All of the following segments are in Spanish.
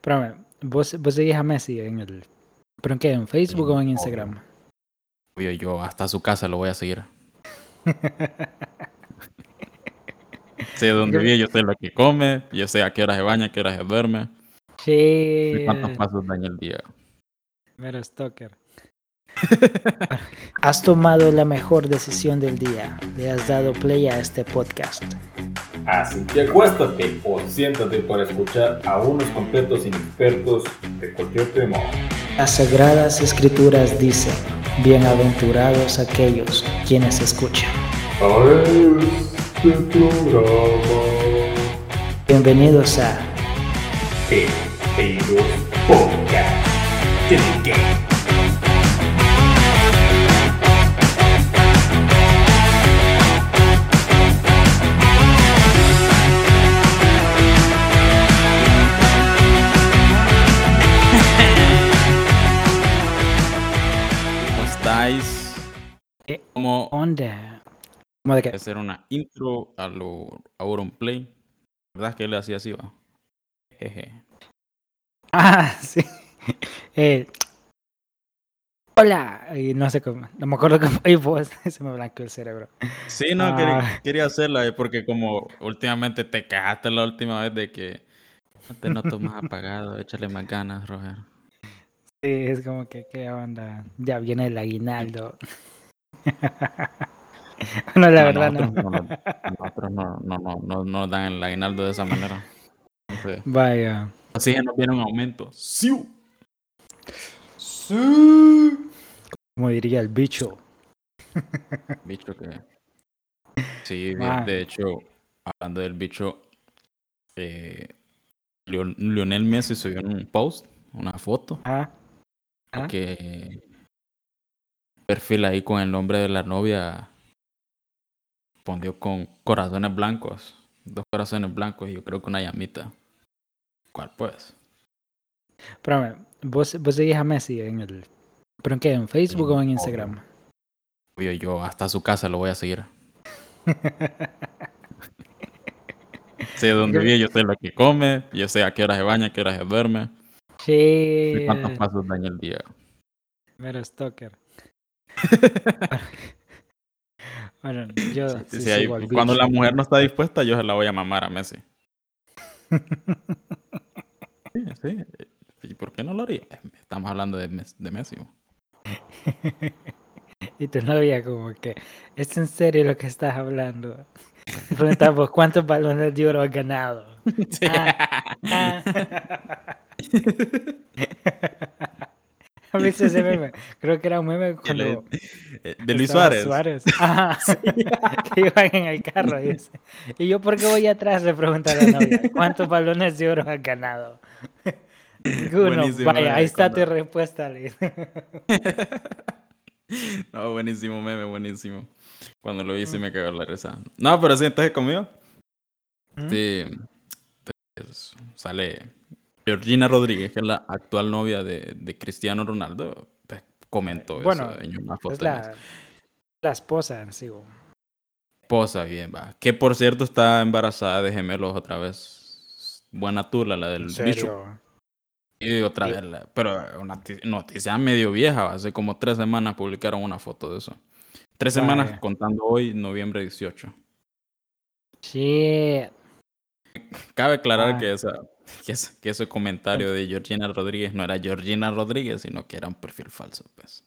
Pero vos, vos seguís a Messi en el... ¿Pero en qué? ¿En Facebook Sí, o en. Instagram? Obvio, yo hasta su casa lo voy a seguir. Sé dónde vive, yo sé lo que come, yo sé a qué hora se baña, a qué hora se duerme, Sí, cuántos pasos da en el día. mero stalker. Has tomado la mejor decisión del día. Le has dado play a este podcast. Así que acuéstate o siéntate para escuchar a unos completos inexpertos de cualquier tema. Las sagradas escrituras dicen, bienaventurados aquellos quienes escuchan. A este programa Bienvenidos a Podcast. Eh, ¿Cómo onda. ¿Cómo de qué? hacer una intro a lo Auronplay? ¿Verdad que él hacía así, va? Jeje. Ah, sí. Eh, hola. Y no sé cómo. No me acuerdo cómo. Y vos, se me blanqueó el cerebro. Sí, no, Ah. quería, quería hacerla eh, porque como últimamente te quejaste la última vez de que te noto más apagado, échale más ganas, Roger. Sí, es como que, ¿qué onda? Ya viene el aguinaldo. no, la verdad no. no, no, dan el aguinaldo de esa manera. Vaya. así ya nos viene un aumento. ¡Siu! Como diría el bicho. Bicho que... Sí, de, Ah. de hecho, hablando del bicho, eh, Lionel Messi subió un post, una foto, Ah, ah. que perfil ahí con el nombre de la novia pondió con corazones blancos, dos corazones blancos y yo creo que una llamita. ¿Cuál pues? Espérame, vos, vos seguís a Messi en el. ¿Pero en qué? ¿En Facebook Sí, o en. Instagram? Obvio, yo hasta su casa lo voy a seguir. Sé dónde vive, yo sé lo que come, yo sé a qué hora se baña, a qué hora se duerme, Sí, cuántos pasos da en el día. mero stalker. Bueno, yo Sí, sí sí, cuando la mujer no está dispuesta, yo se la voy a mamar a Messi. Sí, sí. ¿Y por qué no lo haría? Estamos hablando de, Mes- de Messi. ¿no? Y tu novia como que, ¿es en serio lo que estás hablando? Preguntamos, ¿cuántos balones de oro has ganado? Ah, ah. ¿Has visto ese meme? Creo que era un meme cuando Eh, de Luis estaba Suárez. Ajá. que iban en el carro. dice. Y yo, ¿por qué voy atrás? Le pregunta a la novia. ¿Cuántos balones de oro has ganado? Uno, vaya, ahí está cuando- tu respuesta. dice. No, buenísimo meme, buenísimo. Cuando lo hice me cagó la risa. No, pero sí, entonces conmigo. ¿Mm? Sí. Entonces, sale Georgina Rodríguez, que es la actual novia de, de Cristiano Ronaldo. pues, comentó Bueno, eso en una foto. Es la, la esposa bo. Esposa, bien, va. Que por cierto está embarazada de gemelos otra vez. Buena tula, la del bicho. Y otra Sí. vez, la- pero una ti- noticia medio vieja, va, hace como tres semanas publicaron una foto de eso. Tres semanas contando hoy, noviembre 18. Sí. Cabe aclarar Ah. que, esa, que, ese, que ese comentario de Georgina Rodríguez no era Georgina Rodríguez, sino que era un perfil falso, pues.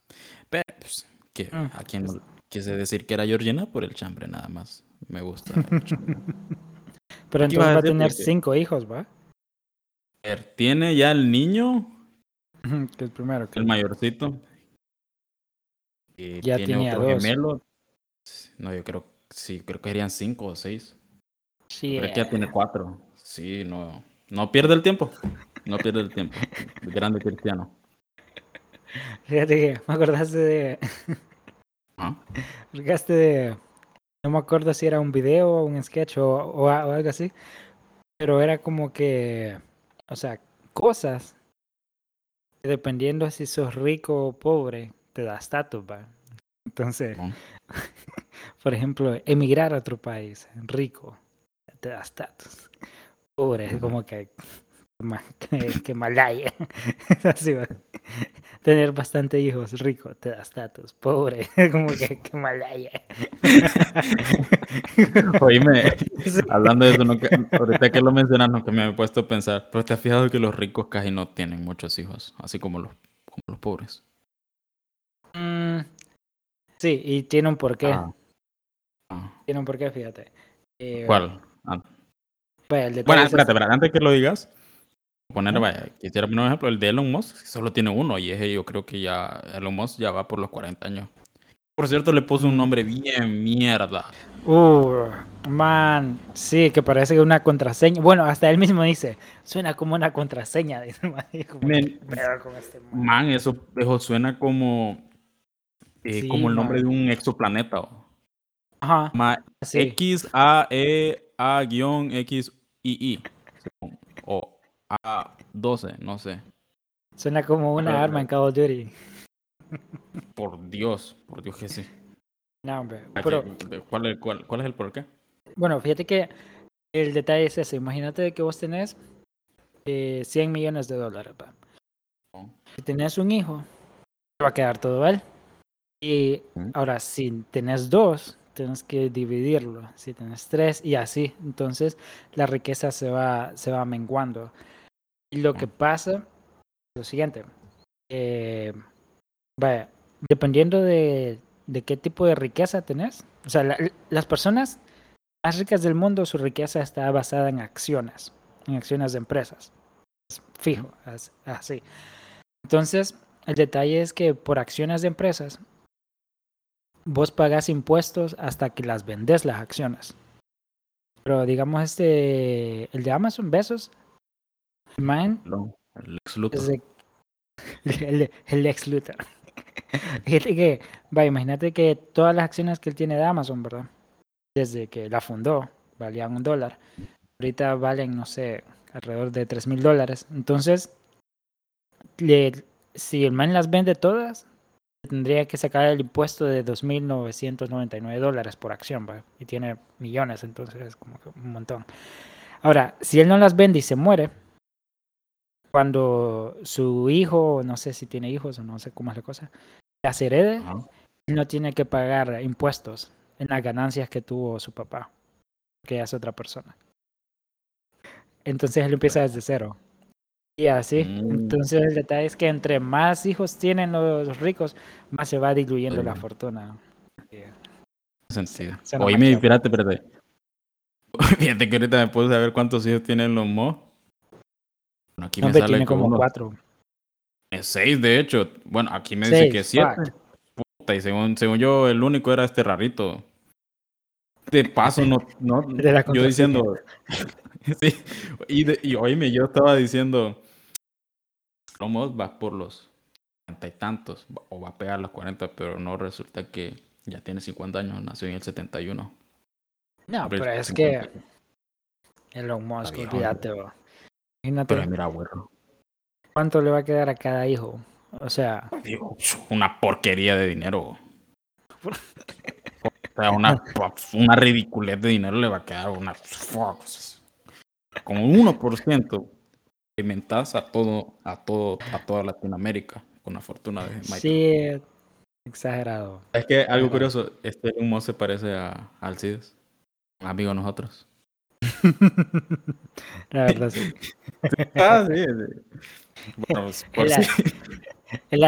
Pero, pues, que, Mm, ¿a quién no quise decir que era Georgina? Por el chambre, nada más. Me gusta. el. Pero ¿Qué ibas entonces va a tener Porque- cinco hijos, ¿va? Tiene ya el niño, Que el primero. Que el mayorcito. Y Ya tiene tenía otro dos. gemelo. No, yo creo, sí, creo que serían cinco o seis. Sí. Pero es que ya tiene cuatro. Sí, no, no pierde el tiempo. No pierde el tiempo. El grande cristiano. Fíjate que me acordaste de. Me acordaste de. No me acuerdo si era un video o un sketch o, o a- o algo así. Pero era como que. O sea, cosas. que Dependiendo si sos rico o pobre, te da estatus, ¿va? Entonces, Simón. por ejemplo, emigrar a otro país, rico, te da estatus. Pobre, es como que que, que Malaya. Así va. Tener bastante hijos rico te da estatus, pobre, como que, que Malaya. Oíme, Sí. hablando de eso, no ahorita que lo mencionas, no que me he puesto a pensar, pero te has fijado que los ricos casi no tienen muchos hijos, así como los, como los pobres. Mm, sí, y tiene un porqué. Ah. Ah, Tiene un porqué, fíjate. Eh, ¿Cuál? Ah, pues, Bueno, es espérate, espérate, antes que lo digas, poner, vaya, quisiera poner un ejemplo, el de Elon Musk solo tiene uno y ese yo creo que ya, Elon Musk ya va por los 40 años. Por cierto, le puso un nombre bien mierda. Uh, man, sí, que parece que una contraseña. Bueno, hasta él mismo dice, suena como una contraseña. dice el man, y como, Men, "¿Qué pedo con este man?". Man, eso, eso suena como, eh, Sí, como el nombre man. de un exoplaneta. Ajá, Ma- sí. X A E A guion X I I o A 12, no sé. Suena como una Pero- arma en Call of Duty. Por Dios, por Dios que sí. No, hombre. Ah, Pero, ¿Cuál es, cuál, cuál es el por qué? bueno, fíjate que el detalle es ese. Imagínate que vos tenés eh, 100 millones de dólares. va. Oh. Si tenés un hijo, te va a quedar todo él. Y Mm. ahora, si tenés dos, tienes que dividirlo. Si tenés tres, y así. Entonces, la riqueza se va, se va menguando. Y lo que pasa es lo siguiente. eh, dependiendo de, de qué tipo de riqueza tenés. O sea, la- las personas más ricas del mundo, su riqueza está basada en acciones, en acciones de empresas. Es fijo, as- así. Entonces, el detalle es que por acciones de empresas, vos pagás impuestos hasta que las vendes las acciones. Pero digamos este, el de Amazon, Besos, el man No, el ex Luthor. desde el, el ex Luthor. Fíjate que, va, imagínate que todas las acciones que él tiene de Amazon, ¿verdad? Desde que la fundó, valían un dólar. Ahorita valen, no sé, alrededor de tres mil dólares. Entonces, le- si el man las vende todas, tendría que sacar el impuesto de 2.999 dólares por acción, ¿va? Y tiene millones, entonces es como que un montón. Ahora, si él no las vende y se muere, cuando su hijo, no sé si tiene hijos o no sé cómo es la cosa, las herede, él no tiene que pagar impuestos en las ganancias que tuvo su papá, que es otra persona. Entonces él empieza desde cero. Y así. Mm. Entonces el detalle es que entre más hijos tienen los ricos, más se va diluyendo la fortuna. Eh, sentido. se espérate, espérate. Fíjate que ahorita me puse a ver cuántos hijos tienen los Mo. Bueno, aquí me sale tiene como cuatro. es seis, de hecho. Bueno, aquí me dice que siete. fuck. Puta, y según, según yo, el único era este rarito. De paso, no, no yo diciendo. sí, y, de- y oíme, yo estaba diciendo. Lomos va por los cuarenta y tantos, o va a pegar los 40, pero no resulta que ya tiene 50 años, nació en el 71. No, pero es 50. que Elon Musk, olvídate. bro. Imagínate Pero mira, güero. cuánto le va a quedar a cada hijo. O sea, una porquería de dinero. O sea, una, una ridiculez de dinero le va a quedar una. Como un 1% alimentas a todo, a todo, a toda Latinoamérica con la fortuna de Mike. sí, exagerado. Es que algo curioso, este humo se parece a Alcides, amigo de nosotros. La verdad, sí. Ah, sí. sí. Bueno, por El, si- el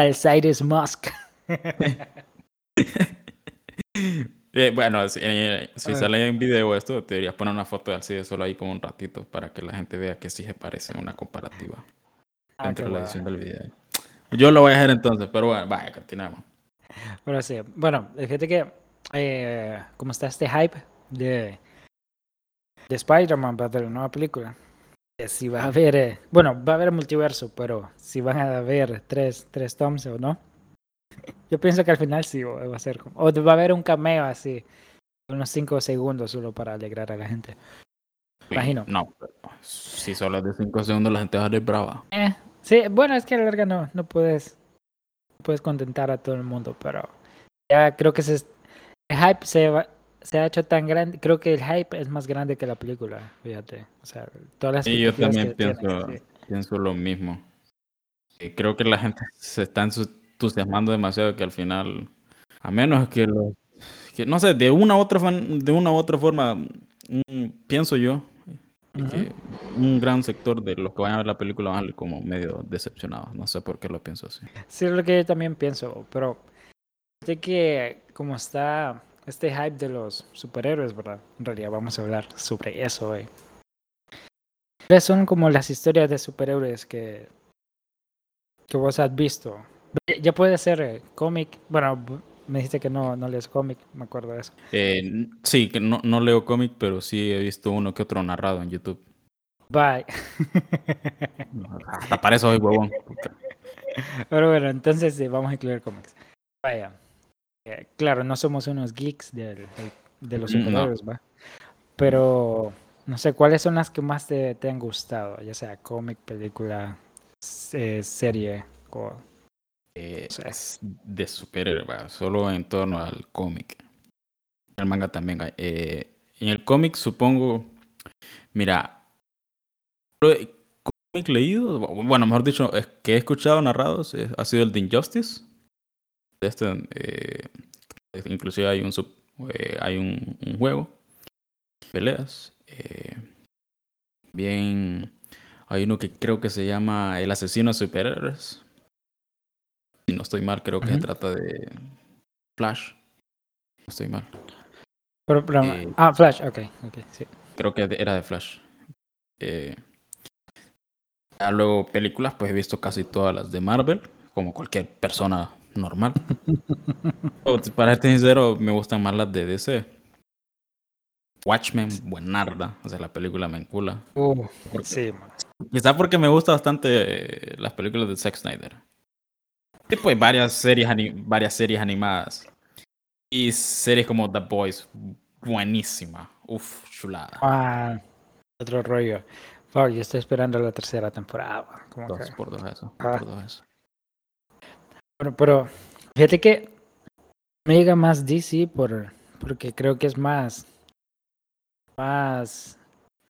Musk. Eh, bueno, si, eh, si sale en video esto, te deberías poner una foto de Alcides solo ahí como un ratito para que la gente vea que sí se parece una comparativa Ah, entre la edición del video. Yo lo voy a hacer entonces, pero bueno, vaya, continuamos. Sí, bueno, fíjate que eh, como está este hype de, de Spider-Man para ver la nueva película, que si va a haber, eh, bueno, va a haber multiverso, pero si van a haber tres, tres toms o no, yo pienso que al final sí va a ser como, o va a haber un cameo así, unos cinco segundos solo para alegrar a la gente. Imagino. No, pero si solo es de 5 segundos la gente va a salir brava. Eh, sí, bueno, es que a la larga no, no puedes, puedes contentar a todo el mundo, pero ya creo que se, el hype se, va- se ha hecho tan grande, creo que el hype es más grande que la película, fíjate. O sea, todas las Sí, yo también pienso- sí. pienso lo mismo. Eh, creo que la gente se está entusiasmando demasiado que al final, a menos que los, que no sé, de una u otra, fan- de una u otra forma, mm, pienso yo que un gran sector de los que vayan a ver la película van a salir como medio decepcionados. No sé por qué lo pienso así. Sí, es lo que yo también pienso, pero de que como está este hype de los superhéroes, ¿verdad? En realidad vamos a hablar sobre eso hoy. ¿Cuáles son como las historias de superhéroes que, que vos has visto? Ya puede ser eh, cómic, bueno, me dijiste que no, no lees cómic, me acuerdo de eso. Eh, sí, que no, no leo cómic, pero sí he visto uno que otro narrado en YouTube. Bye. Hasta para eso soy huevón. Pero bueno, entonces sí, vamos a incluir cómics. Vaya. Eh, claro, no somos unos geeks del- del- de los Mm, no. superhéroes, ¿va? Pero, no sé, ¿cuáles son las que más te, te han gustado? Ya sea cómic, película, se- serie. o- Eh, Sí. es de superhéroe, va, solo en torno al cómic. El manga también. Eh, en el cómic supongo, mira, cómic leído, bueno, mejor dicho, es que he escuchado narrados, ha sido el de Injustice. De Este, eh, inclusive hay un, sub- eh, hay un, un juego, peleas. Bien, hay uno que creo que se llama El asesino de superhéroes. Si no estoy mal, creo que se trata de Flash. No estoy mal. Pero, pero- Eh, ah, Flash, ok, ok, sí. Creo que era de Flash. Eh, luego películas, pues he visto casi todas las de Marvel, como cualquier persona normal. Para ser sincero, me gustan más las de DC. Watchmen, buenarda. O sea, la película me encula. Uh, Porque- sí, man. Quizá porque me gustan bastante eh, las películas de Zack Snyder. Y pues varias series, ani- varias series animadas. Y series como The Boys, buenísima. Uf, chulada. Ah, otro rollo. Fuck, yo estoy esperando la tercera temporada. Como Dos que- por dos eso. Ah. Por dos eso. Bueno, pero fíjate que me llega más DC por, porque creo que es más, más Sí.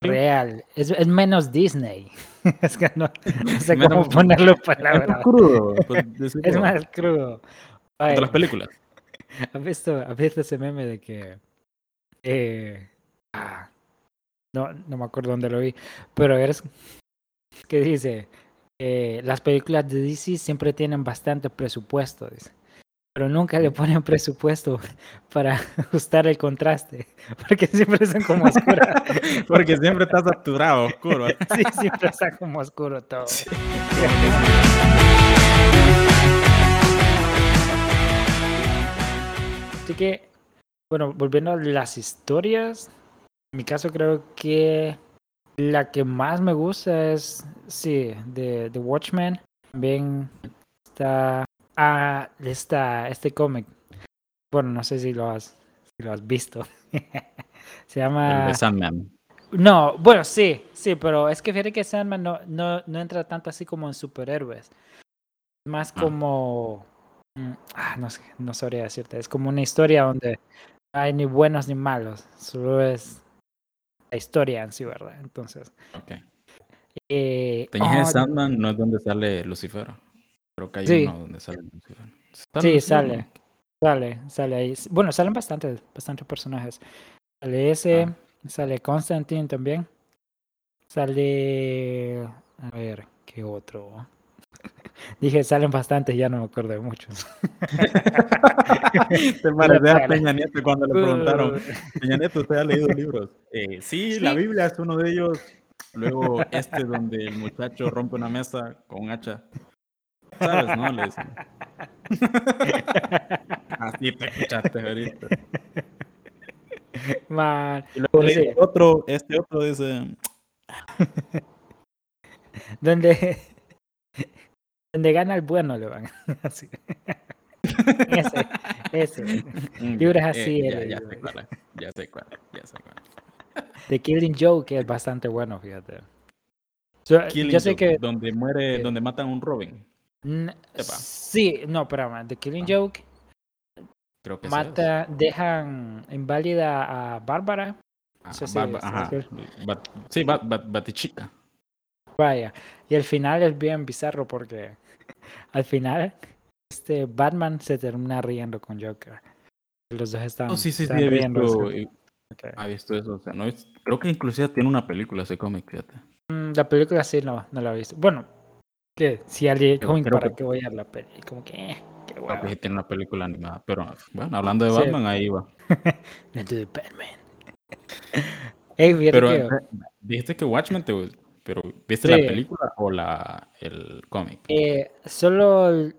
Real. Es, es menos Disney. es que no, no sé cómo ponerlo en Es palabras. más crudo. pues, Es más crudo. De las películas. ¿Has visto, has visto ese meme de que... eh, ah, no, no me acuerdo dónde lo vi, pero eres... que dice? eh, las películas de DC siempre tienen bastante presupuesto, dice. Pero nunca le ponen presupuesto para ajustar el contraste, porque siempre son como oscuras. Porque siempre está saturado, oscuro. sí, siempre está como oscuro todo. Así que, bueno, volviendo a las historias, en mi caso creo que la que más me gusta es, sí, de The Watchmen. También está, ah, está este cómic. Bueno, no sé si lo has, si lo has visto. Se El llama... de Sandman. No, bueno, sí, sí, pero es que fíjate que Sandman no, no, no entra tanto así como en superhéroes. Es más Ah. como. mm, ah, no sé, no sabría decirte. Es como una historia donde no hay ni buenos ni malos. Solo es la historia en sí, ¿verdad? Entonces. Ok. Eh, oh, Sandman, no es donde sale Lucifer. Creo que hay Sí. uno donde sale Lucifer. Sí, Lucifer? sale. Sale, sale ahí. Bueno, salen bastantes, bastantes personajes. Sale ese, Ah. sale Constantine también. Sale. A ver, ¿qué otro? Dije, salen bastantes, ya no me acuerdo de muchos. Te parecía a. Peña Nieto cuando le preguntaron, Peña Nieto, ¿usted ha leído libros? Eh, sí, la Sí. Biblia es uno de ellos. Luego este donde el muchacho rompe una mesa con un hacha. ¿Sabes, no? Le dicen. Así te escuchaste ahorita. Man, Y luego dice otro, este otro dice, donde, donde gana el bueno le van. Así. ese, ese. mm, Libros así, ya, he ya leído. sé cuál es, ya sé cuál, ya sé cuál. The Killing Joke, que es bastante bueno, fíjate. So, yo sé Joke, que donde muere, eh, donde matan a un Robin. Sepa. Sí, no, espérame. The Killing Ah, Joke Creo que mata, dejan inválida a Bárbara. Ah, Barba- si ajá. Bat- sí, Bat- Bat- Batichica. Vaya, y el final es bien bizarro porque al final este Batman se termina riendo con Joker. Los dos están, No, sí, sí, sí, están he visto, he- Ok. he visto eso. O sea, no es- creo que inclusive tiene una película ese cómic, fíjate. Mm, La película sí no, no la he visto. Bueno, que si alguien creo ¿para que- qué voy a la peli? Como que, eh, qué Creo hueva. que sí tiene una película animada. Pero bueno, hablando de Sí. Batman, ahí va. Batman. Fíjate Pero que- eh, dijiste que Watchmen te. Pero ¿viste la película o la el cómic? Eh, solo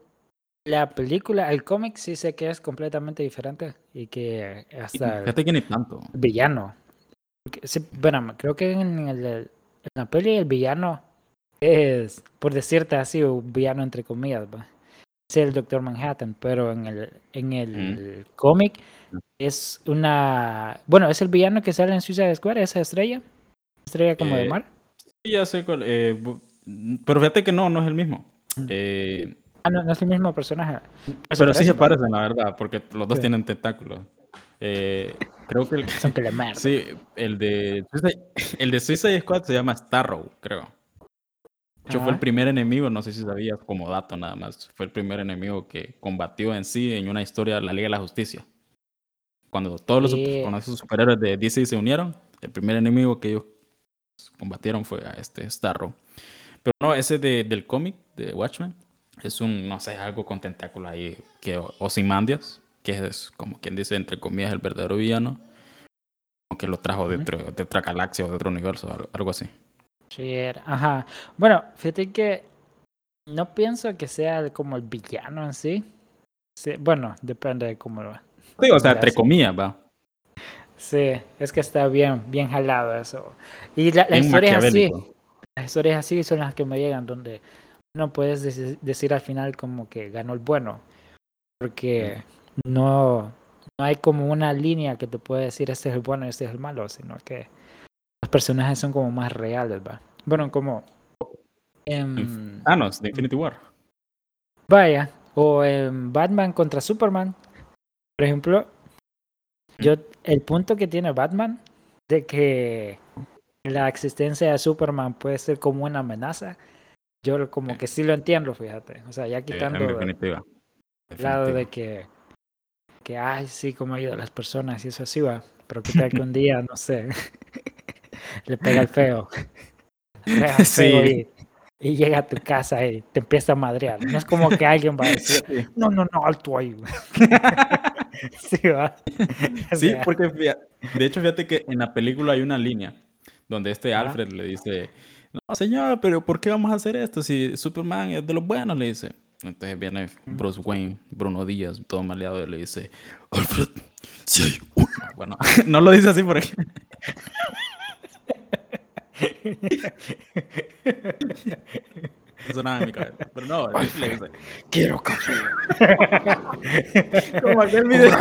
la película, el cómic sí sé que es completamente diferente y que hasta Fíjate que ni tanto. villano. sí, bueno, creo que en, el- en la peli el villano es, por decirte así, un villano entre comillas, ¿va? es el Doctor Manhattan, pero en el, en el cómic es una, bueno, es el villano que sale en Suicide Squad, esa estrella, estrella como de Eh, mar. Sí, ya sé cuál. eh, pero fíjate que no, no es el mismo. Eh, Ah, no, no es el mismo personaje. pero sí se parecen, la verdad, porque los dos Sí. tienen tentáculos. Eh, creo que el, Son que sí, el de Suicide, el de Suicide Squad se llama Starrow, creo. De hecho, fue el Ajá. primer enemigo, no sé si sabías, como dato nada más, fue el primer enemigo que combatió en sí en una historia de la Liga de la Justicia. Cuando todos los, cuando esos superhéroes de DC se unieron, el primer enemigo que ellos combatieron fue a este Starro. Pero no, ese de- del cómic de Watchmen es un, no sé, algo con tentáculos ahí, que Ozymandias, que es como quien dice, entre comillas, el verdadero villano, que lo trajo de, otro- de otra galaxia o de otro universo, algo así. Sí, era- ajá. Bueno, fíjate que no pienso que sea el- como el villano en sí. Sí, bueno, depende de cómo lo Sí, o sea, entre comillas, va. Sí, es que está bien, bien jalado eso. Y la, historias así, las historias así son las que me llegan, donde no puedes deci- decir al final como que ganó el bueno, porque no, no hay como una línea que te puede decir este es el bueno y este es el malo, sino que los personajes son como más reales, va. Bueno, como en, Thanos, de Infinity War. Vaya, o en Batman contra Superman, por ejemplo, yo el punto que tiene Batman de que la existencia de Superman puede ser como una amenaza, yo como que sí lo entiendo, fíjate, o sea, ya quitando el definitiva. lado de que que ay, sí, como ayuda a las personas y eso así va, pero que tal que un día, no sé, le pega el feo, feo Sí. y, y llega a tu casa y te empieza a madrear, no es como que alguien va a decir Sí. no, no, no, alto ahí. güey". sí, va. O Sí, sea, porque fía- de hecho, fíjate que en la película hay una línea donde este. Alfred le dice, no, señor, pero ¿por qué vamos a hacer esto si Superman es de los buenos? Le dice. Entonces viene Bruce Wayne, Bruno Díaz, todo maleado, y le dice, Alfred, si hay una... Bueno, no lo dice así por aquí. Eso nada en mi cabeza. Pero no, le dice, quiero café. Como aquel video,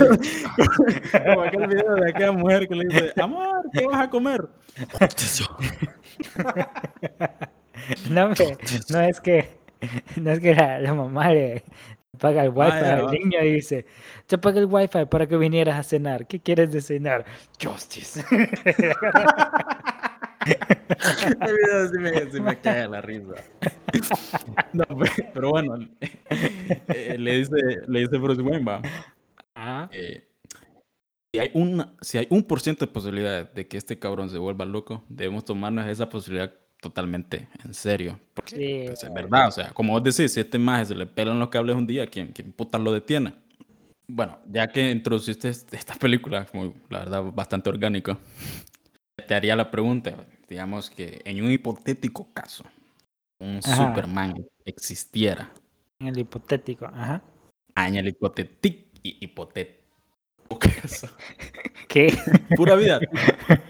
como aquel video de aquella mujer que le dice, amor, ¿qué vas a comer? No, me- no es que, no es que la, la mamá le paga el wifi ya, al niño y dice, te paga el wifi para que vinieras a cenar. ¿Qué quieres de cenar? Justice. El video sí me, sí me cae la risa. No, pe- pero bueno, eh, le dice, le dice Bruce Wayne, va, Ah, eh, si hay una, si hay un por ciento de posibilidad de que este cabrón se vuelva loco, debemos tomarnos esa posibilidad totalmente en serio. Porque Sí. pues, es verdad, o sea, como vos decís, si este maje se le pelan los cables un día, ¿quién, quién puta lo detiene? Bueno, ya que introduciste est- esta película, la verdad, bastante orgánico, te haría la pregunta, digamos que en un hipotético caso, un Ajá. Superman existiera, en el hipotético. Ajá. ah, en el hipotético, hipotético caso, ¿Qué? pura vida.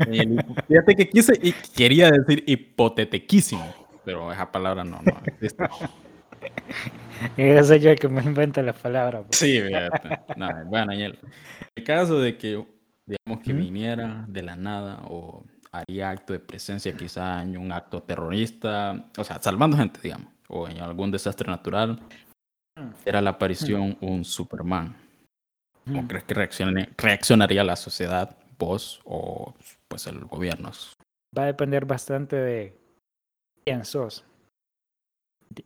El Fíjate que quise y quería decir hipotetiquísimo, pero esa palabra no, no existe. Yo soy yo el que me inventa las palabras. pues. Sí, fíjate. No, bueno, en el, el caso de que, digamos, que viniera de la nada o haría acto de presencia quizá en un acto terrorista, o sea, salvando gente, digamos, o en algún desastre natural, Mm. era la aparición un Superman. ¿Cómo Mm. crees que reaccione- reaccionaría la sociedad, vos o pues el gobierno? Va a depender bastante de quién sos.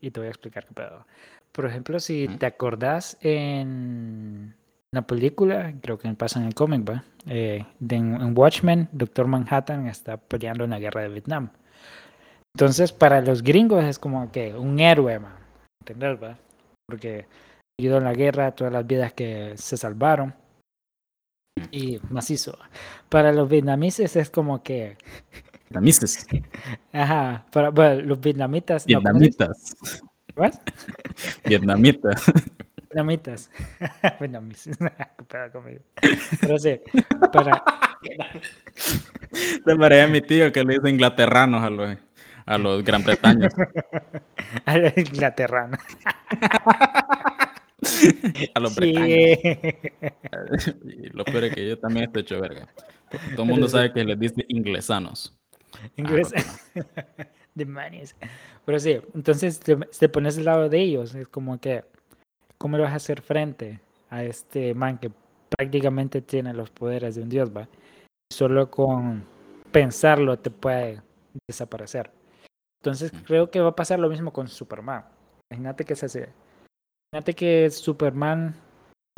Y te voy a explicar qué pedo. Por ejemplo, si te acordás en la película, creo que pasa en el cómic, ¿va? Eh, de- en, en Watchmen, Doctor Manhattan está peleando en la guerra de Vietnam. Entonces, para los gringos es como que un héroe, man. ¿Entendés, va? Porque ayudó en la guerra, todas las vidas que se salvaron. Y macizo. Para los vietnamitas es como que. Vietnamitas. Ajá, para bueno, los vietnamitas. Vietnamitas. ¿What? Vietnamitas. Vietnamitas. Vietnamitas. Pero sí, para. Te parece a mi tío que le dice inglaterranos a los, a los Gran Bretaña. a los inglaterranos. A los Sí. bretaños. Y lo peor es que yo también estoy hecho verga. Todo el mundo sabe que les dice inglesanos. Inglés. Demonios. Pero sí, entonces te, te pones del lado de ellos. Es como que, ¿cómo le vas a hacer frente a este man que prácticamente tiene los poderes de un dios, va? Solo con pensarlo te puede desaparecer. Entonces Mm. creo que va a pasar lo mismo con Superman. Imagínate que se hace. Imagínate que Superman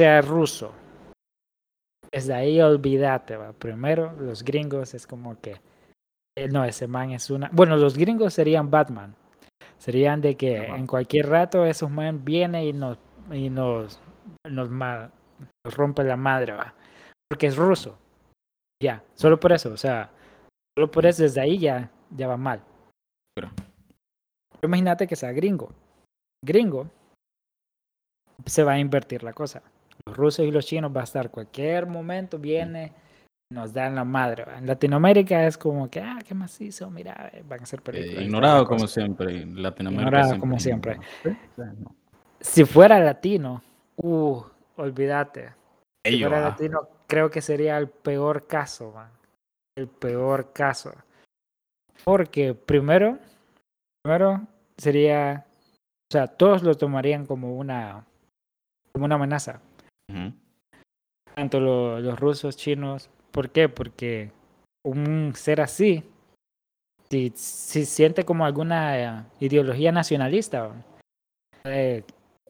sea ruso. Desde ahí olvídate, va. Primero, los gringos es como que. eh, no, ese man es una. Bueno, los gringos serían Batman. Serían de que en cualquier rato esos man viene y nos y nos, nos, rompe la madre, va. Porque es ruso. Ya, solo por eso, o sea, solo por eso desde ahí ya, ya va mal. Pero- Imagínate que sea gringo. Gringo se va a invertir la cosa. Los rusos y los chinos va a estar cualquier momento, viene, nos dan la madre. va. En Latinoamérica es como que, ah, qué macizo, mira, eh, van a hacer Eh, películas. ignorado como siempre. Latinoamérica Ignorado como siempre. Sí, sí, no. Si fuera latino, uh, olvídate. Si fuera ah. latino, creo que sería el peor caso, man. El peor caso. Porque primero, primero sería, o sea, todos lo tomarían como una, como una amenaza. Tanto lo- los rusos, chinos. ¿Por qué? Porque un ser así, si, si siente como alguna eh, ideología nacionalista, puede,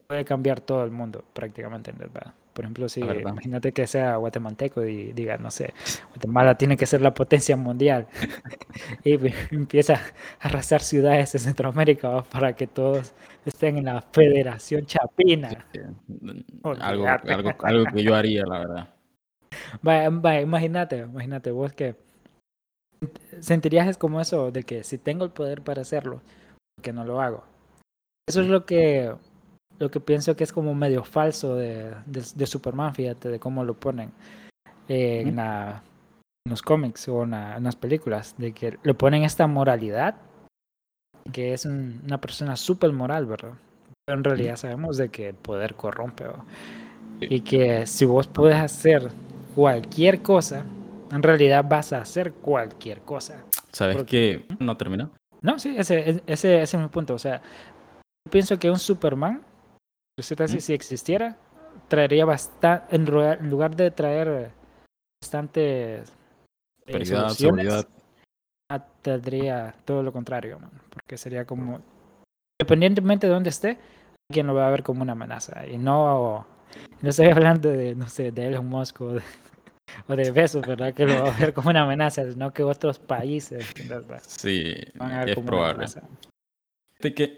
puede cambiar todo el mundo prácticamente, ¿verdad? Por ejemplo, si verdad. imagínate que sea guatemalteco y diga, no sé, Guatemala tiene que ser la potencia mundial y empieza a arrasar ciudades de Centroamérica ¿va? para que todos estén en la Federación Chapina. Sí. Algo, algo, algo que yo haría, la verdad. Vaya, vaya, imagínate, imagínate vos que sentirías como eso de que si tengo el poder para hacerlo, que no lo hago. Eso es lo que lo que pienso que es como medio falso de, de, de Superman, fíjate, de cómo lo ponen eh, en, Ujú. la- en los cómics o en, la- en las películas, de que le ponen esta moralidad, que es un- una persona súper moral, ¿verdad? Pero en realidad sabemos de que el poder corrompe, y que si vos puedes hacer cualquier cosa, en realidad vas a hacer cualquier cosa. ¿Sabes Porque- qué? No terminó. No, sí, ese, ese, ese es mi punto. O sea, pienso que un Superman, resulta si, existiera, traería bastante, en, lugar de traer bastantes eh, seguridad. ah, tendría todo lo contrario, man, porque sería como, independientemente de dónde esté, alguien lo va a ver como una amenaza. Y no, no estoy hablando de, no sé, de Elon Musk o de, o de Bezos, ¿verdad? Que lo va a ver como una amenaza, sino que otros países ¿verdad? Sí, van a ver es como una probable. amenaza. Fíjate que,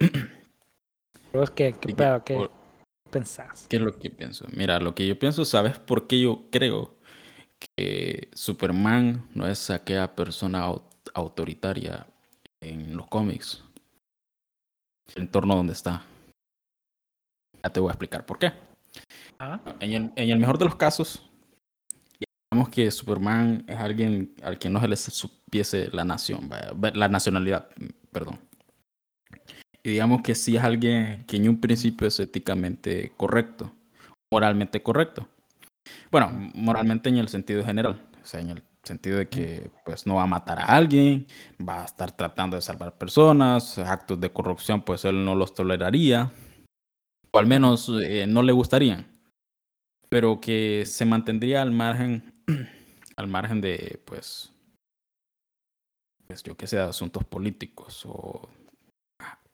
¿Vos qué, qué pedo, qué por- pensás? ¿Qué es lo que pienso? Mira, lo que yo pienso, ¿sabes por qué yo creo que Superman no es aquella persona au- autoritaria en los cómics? El entorno donde está. Ya te voy a explicar por qué. Ah, En el, en el mejor de los casos, digamos que Superman es alguien al que no se le supiese la nación, la nacionalidad, perdón. Digamos que sí es alguien que en un principio es éticamente correcto, moralmente correcto. Bueno, moralmente en el sentido general, o sea, en el sentido de que pues no va a matar a alguien, va a estar tratando de salvar personas, actos de corrupción pues él no los toleraría, o al menos eh, no le gustarían pero que se mantendría al margen, al margen de, pues, pues yo que sé, asuntos políticos o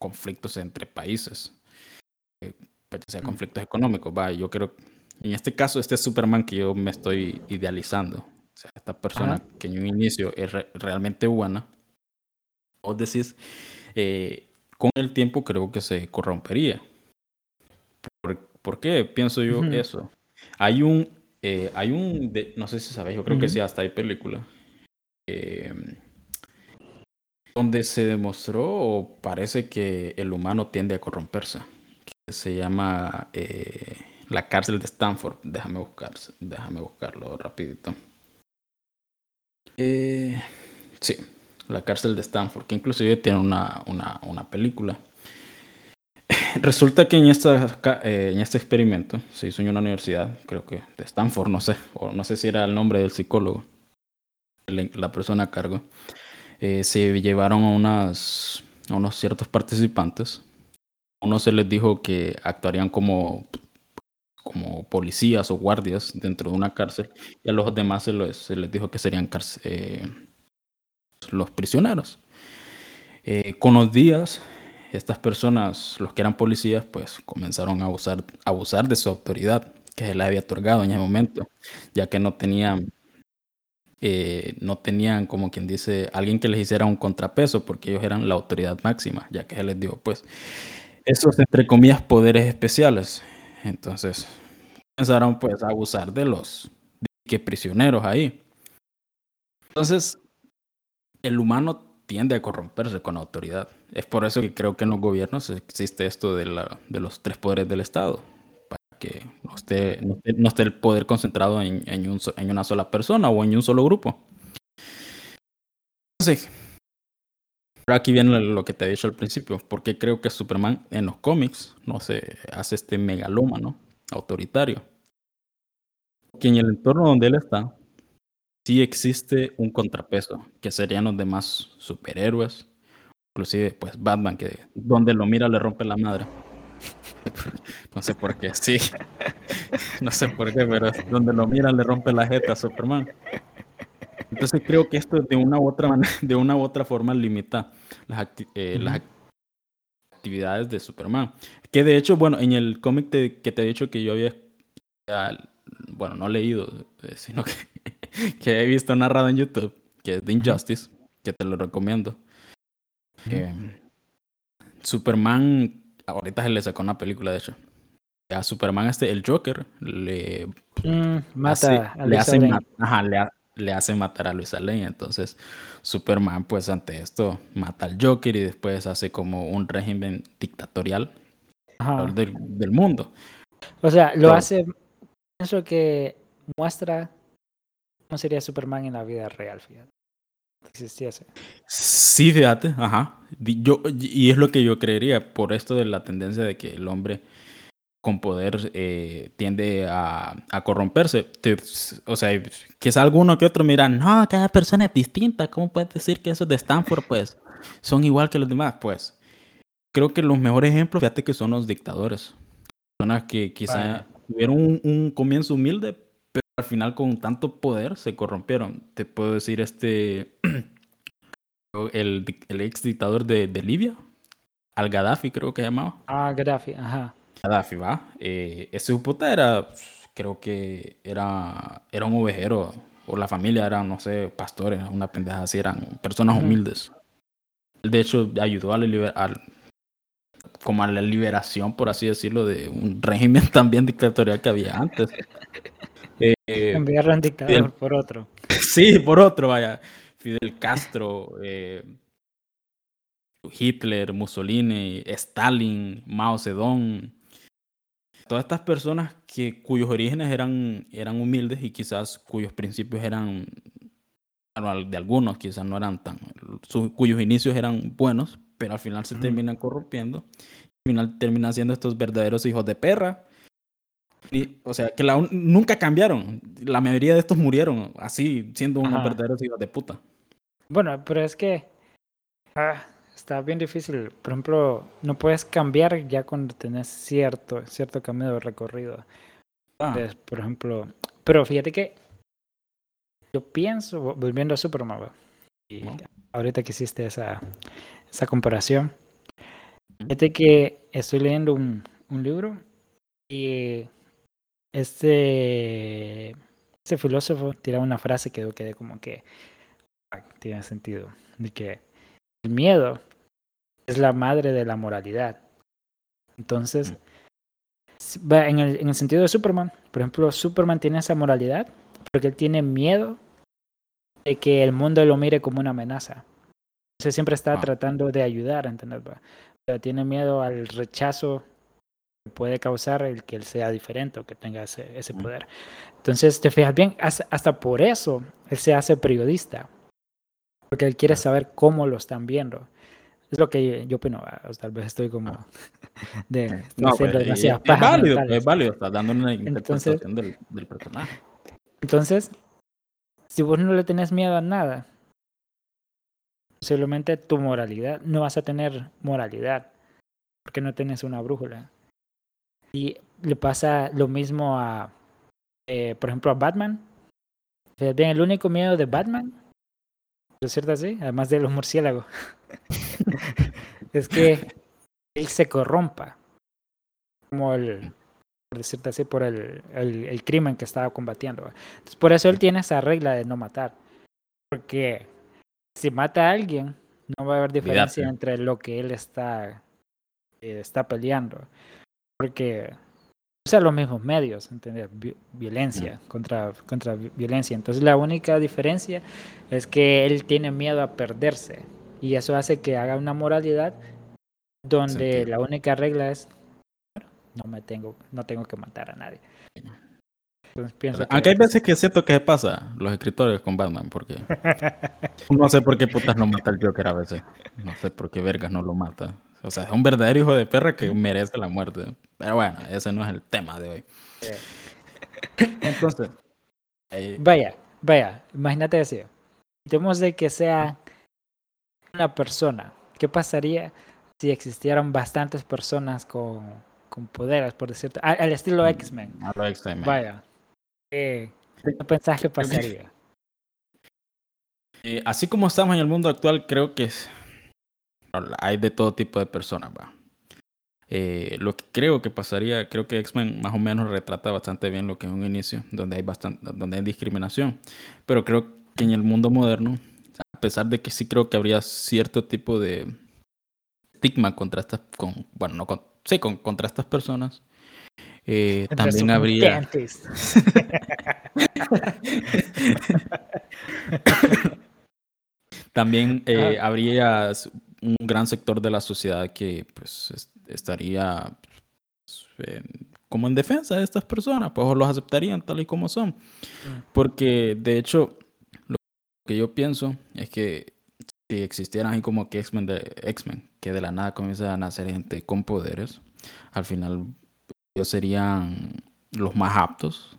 conflictos entre países, eh, pues, sea Mm. conflictos económicos. Va, yo creo, en este caso, este Superman que yo me estoy idealizando, o sea, esta persona Ajá. que en un inicio es re- realmente buena, vos decís, eh, con el tiempo creo que se corrompería. ¿Por, por qué pienso yo Ujú. eso? Hay un, eh, hay un, de- no sé si sabéis, yo creo que Ujú. sí, hasta hay película, eh, donde se demostró o parece que el humano tiende a corromperse, que se llama eh, la cárcel de Stanford. Déjame buscar, déjame buscarlo rapidito. Eh, sí, la cárcel de Stanford, que inclusive tiene una, una, una película. Resulta que en, esta, eh, en este experimento se hizo en una universidad, creo que de Stanford, no sé, o no sé si era el nombre del psicólogo, la persona a cargo. Eh, se llevaron a, unas, a unos ciertos participantes. Uno se les dijo que actuarían como, como policías o guardias dentro de una cárcel y a los demás se les, se les dijo que serían eh, los prisioneros. Eh, con los días, estas personas, los que eran policías, pues comenzaron a abusar, abusar de su autoridad que se les había otorgado en ese momento, ya que no tenían, eh, no tenían, como quien dice, alguien que les hiciera un contrapeso, porque ellos eran la autoridad máxima, ya que se les dio, pues, esos, entre comillas, poderes especiales. Entonces, comenzaron, pues, a abusar de los que prisioneros ahí. Entonces, el humano tiende a corromperse con autoridad. Es por eso que creo que en los gobiernos existe esto de, la, de los tres poderes del Estado, que no esté, no esté, no esté el poder concentrado en, en, un, en una sola persona o en un solo grupo. Entonces, aquí viene lo que te he dicho al principio, porque creo que Superman en los cómics no se hace este megalómano autoritario. Que en el entorno donde él está, sí existe un contrapeso, que serían los demás superhéroes, inclusive pues Batman, que donde lo mira le rompe la madre. No sé por qué, sí. No sé por qué, pero donde lo mira le rompe la jeta a Superman. Entonces creo que esto de una u otra manera, de una u otra forma limita las, acti- eh, las actividades de Superman. Que de hecho, bueno, en el cómic te- que te he dicho que yo había, bueno, no leído, eh, sino que, que he visto narrado en YouTube, que es The Injustice, que te lo recomiendo. Eh, Superman, ahorita se le sacó una película, de hecho. A Superman, este, el Joker, le Mm, hace, mata a le, hace ma- ajá, le, ha- le hace matar a Luisa Lane. Entonces, Superman, pues ante esto, mata al Joker y después hace como un régimen dictatorial del, del mundo. O sea, lo Pero- hace, pienso que muestra cómo sería Superman en la vida real, fíjate. Si existiese. Sí, fíjate, ajá. Yo, y es lo que yo creería por esto de la tendencia de que el hombre con poder eh, tiende a, a corromperse. Te- o sea, quizá alguno que otro miran, no, cada persona es distinta. ¿Cómo puedes decir que esos de Stanford, pues, son igual que los demás? Pues, creo que los mejores ejemplos, fíjate que son los dictadores. Personas que quizá Vaya. tuvieron un, un comienzo humilde, al final con tanto poder se corrompieron. Te puedo decir este, el, ex dictador de, de Libia, Al Gaddafi creo que se llamaba. Ah, Gaddafi, ajá. Gaddafi, va. Eh, ese puta era, creo que era, era un ovejero, o la familia eran, no sé, pastores, una pendeja así, eran personas humildes. Él, de hecho, ayudó a la, al- como a la liberación, por así decirlo, de un régimen también dictatorial que había antes. Eh, Enviar a un dictador Fidel- por otro. Sí, por otro, vaya. Fidel Castro, eh, Hitler, Mussolini, Stalin, Mao Zedong. Todas estas personas que, cuyos orígenes eran, eran humildes y quizás cuyos principios eran, de algunos quizás no eran tan, su- cuyos inicios eran buenos, pero al final se terminan corrompiendo. Al final terminan siendo estos verdaderos hijos de perra. Y, o sea, que la un- nunca cambiaron. La mayoría de estos murieron así, siendo unos verdaderos hijos de puta. Bueno, pero es que ah, está bien difícil. Por ejemplo, no puedes cambiar ya cuando tenés cierto, cierto camino de recorrido. Ah, Entonces, por ejemplo, pero fíjate que yo pienso, vo- volviendo a Superman, y ahorita que hiciste esa, esa comparación, Fíjate que estoy leyendo un, un libro y este, este filósofo tira una frase que yo quedé como que ah, tiene sentido, de que el miedo es la madre de la moralidad. Entonces, va en el, en el sentido de Superman, por ejemplo, Superman tiene esa moralidad porque él tiene miedo de que el mundo lo mire como una amenaza. Entonces siempre está Ah. tratando de ayudar, ¿entendés? Pero tiene miedo al rechazo puede causar el que él sea diferente o que tenga ese, ese poder. Entonces, te fijas bien, hasta, hasta por eso él se hace periodista, porque él quiere saber cómo lo están viendo. Es lo que yo opino. O tal vez estoy como de No, pues, demasiadas es, válido, es válido, estás dando una Entonces- interpretación del, del personaje. Entonces, si vos no le tenés miedo a nada, posiblemente tu moralidad, no vas a tener moralidad, porque no tenés una brújula. Y le pasa lo mismo a, eh, por ejemplo, a Batman. Bien, el único miedo de Batman, ¿es cierto así? Además de los murciélagos, es que él se corrompa, como el, por decirte así, por el, el, el crimen que estaba combatiendo. Entonces, por eso él tiene esa regla de no matar. Porque si mata a alguien, no va a haber diferencia entre lo que él está, eh, está peleando. Porque usa los mismos medios, ¿entendés? Vi- Violencia contra, contra vi- violencia. Entonces la única diferencia es que él tiene miedo a perderse. Y eso hace que haga una moralidad donde Sentido. la única regla es "Bueno, no me tengo, no tengo que matar a nadie. Entonces, pienso que- Aunque hay veces que siento que pasa los escritores con Batman, porque no sé por qué putas no mata al Joker a veces. No sé por qué vergas no lo mata. O sea, es un verdadero hijo de perra que merece la muerte. Pero bueno, ese no es el tema de hoy. Entonces, eh, Vaya, vaya, imagínate así. Tenemos de que sea una persona. ¿Qué pasaría si existieran bastantes personas con, con poderes, por decirte, al estilo X-Men? a lo X-Men. Vaya. ¿Qué, qué pensás que pasaría? Eh, así como estamos en el mundo actual, creo que es- hay de todo tipo de personas, va. Eh, lo que creo que pasaría, creo que X-Men más o menos retrata bastante bien lo que es un inicio, donde hay bastante, donde hay discriminación. Pero creo que en el mundo moderno, a pesar de que sí creo que habría cierto tipo de estigma contra estas, con, bueno, no con, sí, con, contra estas personas, eh, también habría. También eh, Ajá. habría un gran sector de la sociedad que pues es- estaría pues, en- como en defensa de estas personas, pues los aceptarían tal y como son. Porque de hecho, lo que yo pienso es que si existieran como que X-Men X-Men, que de la nada comienza a nacer gente con poderes, al final ellos serían los más aptos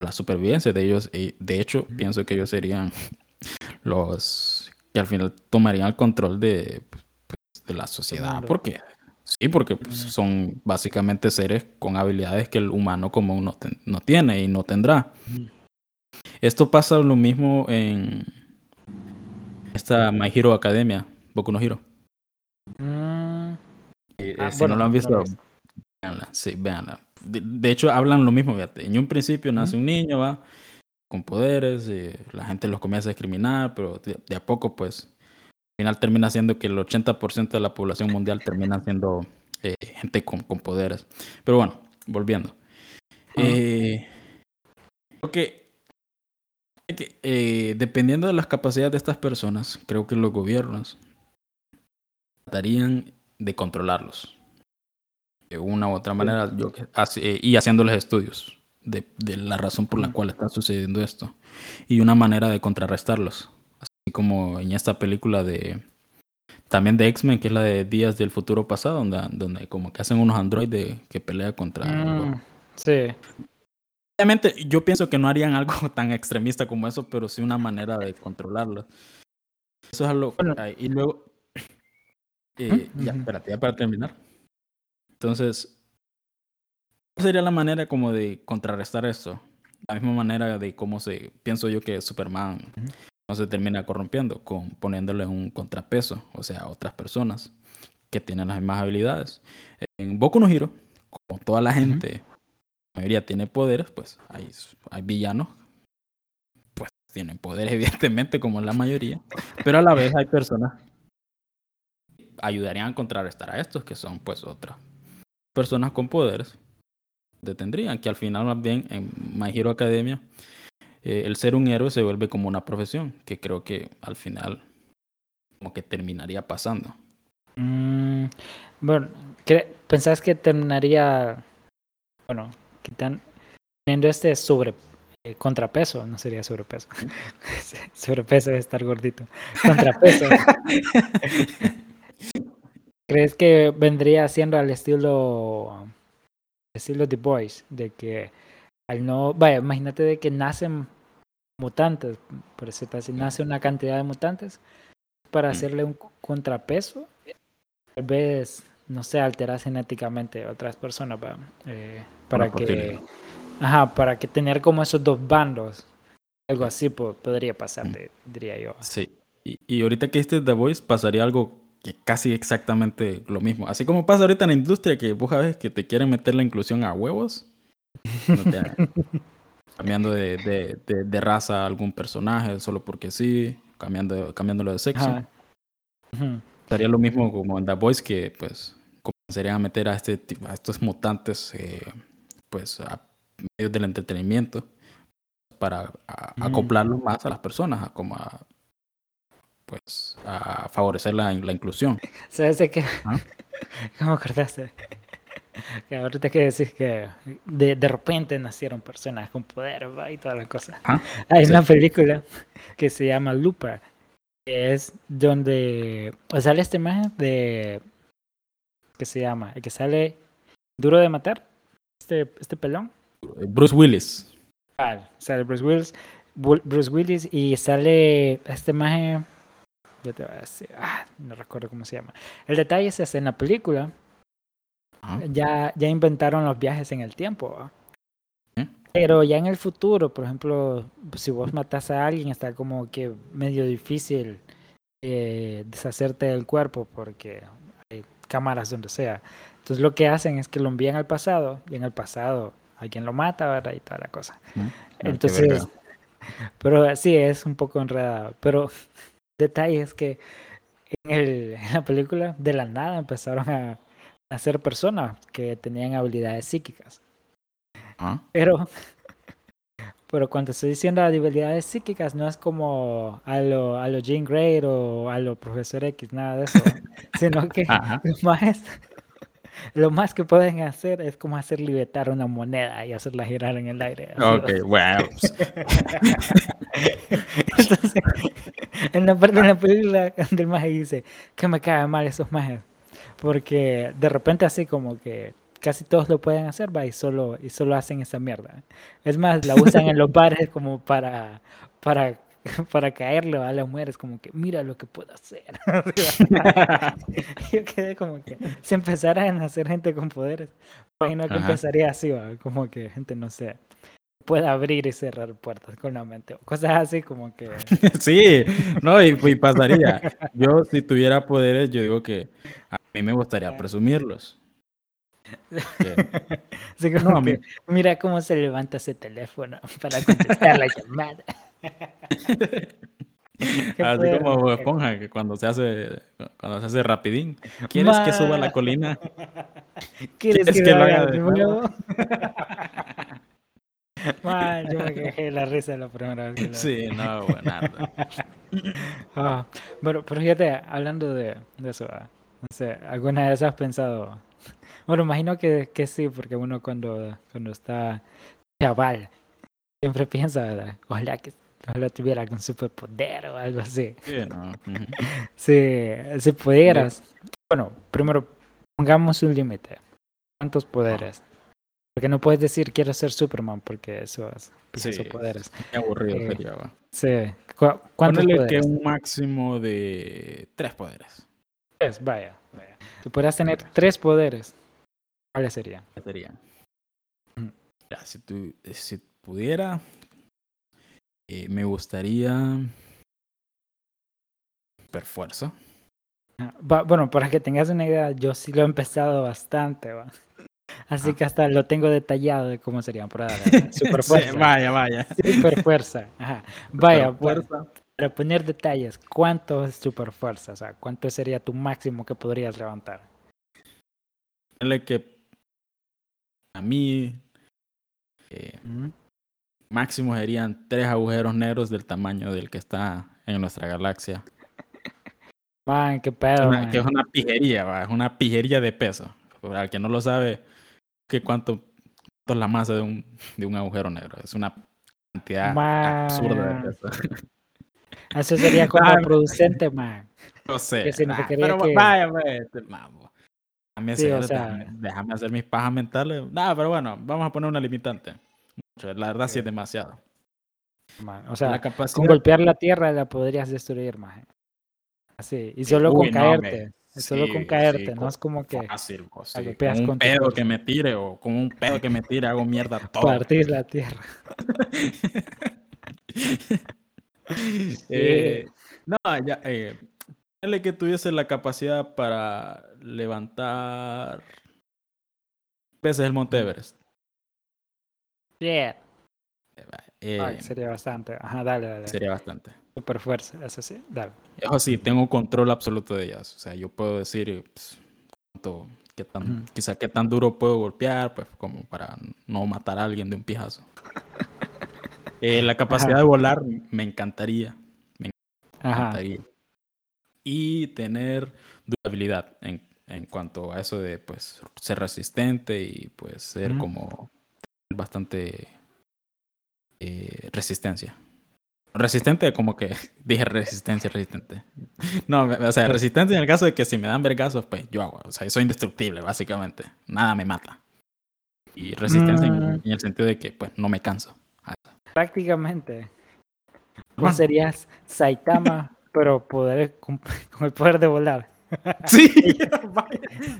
a la supervivencia de ellos. Y de hecho, pienso que ellos serían los que al final tomarían el control de, pues, de la sociedad. mundo. ¿Por qué? Sí, porque pues, son básicamente seres con habilidades que el humano común no, ten- no tiene y no tendrá. Esto pasa lo mismo en esta My Hero Academia, Boku no Hero. Mm, Eh, Ah, si bueno, no lo han no visto, visto. véanla, sí, véanla. De, de hecho, hablan lo mismo, fíjate. En un principio nace un niño, va, con poderes, eh, la gente los comienza a discriminar, pero de, de a poco, pues, al final termina siendo que el 80% de la población mundial termina siendo eh, gente con, con poderes. Pero bueno, volviendo. Eh, creo que, eh, dependiendo de las capacidades de estas personas, creo que los gobiernos tratarían de controlarlos. De una u otra manera, yo, y haciéndoles estudios de, de la razón por la cual está sucediendo esto. Y una manera de contrarrestarlos. Así como en esta película de también de X-Men, que es la de Días del Futuro Pasado, donde, donde como que hacen unos androides que pelean contra mm, sí. Obviamente, yo pienso que no harían algo tan extremista como eso, pero sí una manera de controlarlo. Eso es algo. Bueno. ay, Y luego. eh, ya, Ujú. espérate, ya para terminar. Entonces, ¿cuál sería la manera como de contrarrestar esto? La misma manera de cómo se. Pienso yo que Superman no se termina corrompiendo, con poniéndole un contrapeso, o sea, a otras personas que tienen las mismas habilidades. En Boku no Hero, como toda la gente, la mayoría tiene poderes, pues hay, hay villanos, pues tienen poderes evidentemente como la mayoría, pero a la vez hay personas que ayudarían a contrarrestar a estos, que son pues otras personas con poderes, detendrían, que al final más bien en My Hero Academia, eh, el ser un héroe se vuelve como una profesión, que creo que al final como que terminaría pasando. Mm, bueno, ¿pensás que terminaría, bueno, quitan, teniendo este sobre eh, contrapeso? No sería sobrepeso. sobrepeso es estar gordito. Contrapeso. ¿Crees que vendría siendo al estilo, estilo The Boys? De que al no, vaya, imagínate de que nacen mutantes, por decirlo así, nace una cantidad de mutantes para Mm. hacerle un co- contrapeso, tal vez, no sé, alterar genéticamente a otras personas. Eh, para que, posible. ajá, para que tener como esos dos bandos, algo así po- podría pasar, Mm. diría yo. Sí. Y, y ahorita que este The Voice pasaría algo que casi exactamente lo mismo. Así como pasa ahorita en la industria que vos sabes que te quieren meter la inclusión a huevos. No te- cambiando de, de- de- de raza a algún personaje solo porque sí, cambiando, cambiándolo de sexo. Estaría lo mismo como en The Voice que pues comenzarían a meter a, este, a estos mutantes eh, pues a medios del entretenimiento para a- acoplarlos más a las personas, a como a pues a favorecer la, la inclusión. ¿Sabes de qué? Ah. ¿Cómo acordaste? Que ahorita que decís que de, de repente nacieron personas con poder ¿va? y toda la cosa. Ajá. Hay Sí. una película que se llama Looper, que es donde o sale esta imagen de que se llama, el que sale duro de matar, este, este pelón. Bruce Willis. Ah, sale Bruce Willis, Bruce Willis y sale esta imagen, te voy a decir, ah, no recuerdo cómo se llama. El detalle es que en la película Ajá. ya, ya inventaron los viajes en el tiempo. ¿Eh? Pero ya en el futuro, por ejemplo, si vos matas a alguien, está como que medio difícil eh, deshacerte del cuerpo porque hay cámaras donde sea. Entonces lo que hacen es que lo envían al pasado y en el pasado alguien lo mata, ¿verdad? Y toda la cosa. Ah, qué Entonces, pero sí, es un poco enredado. Pero detalle es que en, el- en la película, de la nada, empezaron a hacer personas que tenían habilidades psíquicas. Ajá. Pero, pero cuando estoy diciendo habilidades psíquicas, no es como a lo, a lo Jean Grey o a lo Profesor X, nada de eso. sino que Ajá. más, lo más que pueden hacer es como hacer libertar una moneda y hacerla girar en el aire. así, Ok, bueno. pues, Entonces, en la parte de la película del maje dice que me cae mal esos majes. Porque de repente así como que casi todos lo pueden hacer, va, y solo, y solo hacen esa mierda. Es más, la usan en los bares como para, para, para caerle a las mujeres, como que mira lo que puedo hacer. Yo quedé como que si empezara a nacer gente con poderes, imagino que Ajá. empezaría así, va, como que gente, no sé, puede abrir y cerrar puertas con la mente, cosas así como que... Sí, no, y, y pasaría. Yo, si tuviera poderes, yo digo que a mí me gustaría presumirlos. Como No, a mí- que, mira cómo se levanta ese teléfono para contestar la llamada. Así como Bob Esponja, que cuando se hace, cuando se hace rapidín. ¿Quieres que suba la colina? ¿Quieres ¿Quieres que, que lo haga de nuevo? Man, yo me quejé la risa la primera vez que lo. Sí, no. Ah, bueno, pero fíjate, hablando de, de eso, ah, no sé, ¿alguna vez has pensado? Bueno, imagino que, que sí, porque uno cuando, cuando está chaval siempre piensa, ¿verdad? Ojalá que ojalá tuviera algún superpoder o algo así. Sí, no. Si, si pudieras, bueno, primero pongamos un límite. ¿Cuántos poderes? Porque no puedes decir quiero ser Superman porque eso es Sí, esos poderes. Qué aburrido Eh, sería, va. Sí. ¿cu- ¿Cuántos Ponele poderes? que un máximo de tres poderes. Tres, vaya, vaya. Si pudieras tener tres poderes, ¿cuáles serían? ¿Qué serían? Ya, si, tu- si pudiera, eh, me gustaría super fuerza. Va- Bueno, para que tengas una idea, yo sí lo he empezado bastante, va. Así Ah. que hasta lo tengo detallado de cómo serían. Dale, super Sí, fuerza. vaya, vaya. Super fuerza. Ajá. Vaya, Super para, fuerza. para poner detalles, ¿cuánto es super fuerza? O sea, ¿cuánto sería tu máximo que podrías levantar? Que a mí eh. Máximo serían tres agujeros negros del tamaño del que está en nuestra galaxia. Man, qué pedo, man. que es una pijería, va, es una pijería de peso. Para el que no lo sabe, que cuánto, cuánto es la masa de un, de un agujero negro. Es una cantidad absurda Man. de peso. Eso sería contraproducente, man. No sé. Que significaría ah, pero que- vaya, pues, te mamo. Déjame, Sí, o sea- déjame hacer mis pajas mentales. Nada, pero bueno, vamos a poner una limitante. La verdad sí es demasiado. man. O la sea, capacidad con golpear la tierra la podrías destruir, man. Así. Y solo con Uy, no, caerte. me- Solo con caerte, sí, no con- es como que Fácil, la sí, golpeas Con un con pedo que me tire o con un pedo que me tire hago mierda todo. partir la tierra. Eh, no, ya, eh, que tuviese la capacidad para levantar veces el Monte Everest. Yeah. Eh, Ay, sería bastante. Ajá, dale, dale. sería bastante. Super fuerza, eso sí. Dale. Eso sí, tengo control absoluto de ellas. O sea, yo puedo decir pues, cuánto, qué tan, quizá qué tan duro puedo golpear, pues como para no matar a alguien de un pijazo. Eh, la capacidad de volar me encantaría. Ajá. encantaría. Y tener durabilidad en, en cuanto a eso de pues ser resistente y pues ser como bastante eh, resistencia. Resistente como que dije resistencia, resistente. No, o sea, resistente en el caso de que si me dan vergazos, pues yo hago. O sea, soy indestructible, básicamente. Nada me mata. Y resistencia en, Mm. en el sentido de que pues no me canso. Prácticamente. Vos serías Saitama, pero poder, con el poder de volar. Sí,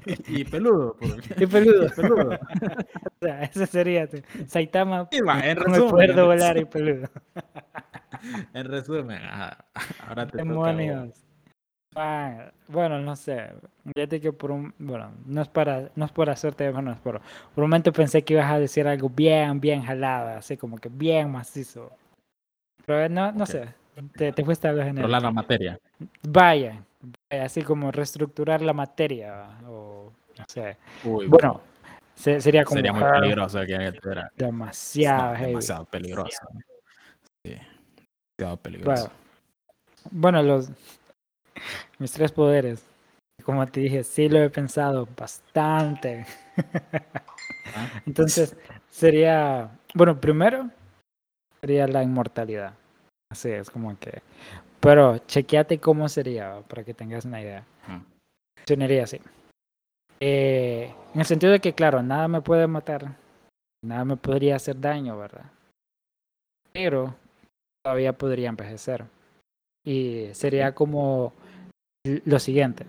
y peludo. por- Y peludo. peludo. O sea, ese sería Saitama Sí, va, en resumen, poder de en volar y resumen. peludo. En resumen, ajá, ahora te. Demonios. Ah, bueno, no sé. Fíjate que por un. Bueno, no es para, no es por hacerte de menos, pero por un momento pensé que ibas a decir algo bien, bien jalado, así como que bien macizo. Pero no, no Ok. sé. Te, te fuiste a lo general. La materia. Vaya, así como reestructurar la materia o no sé. Uy, Bueno, se- sería como sería muy peligroso que era demasiado heavy. demasiado peligroso. Sí, demasiado peligroso. Bueno, bueno, los mis tres poderes, como te dije, sí lo he pensado bastante. Ah, Entonces, sería, bueno, primero sería la inmortalidad. Así es como que, pero chequeate cómo sería para que tengas una idea. ajá. Funcionaría así. Eh, en el sentido de que, claro, nada me puede matar, nada me podría hacer daño, ¿verdad? Pero todavía podría envejecer. Y sería como lo siguiente.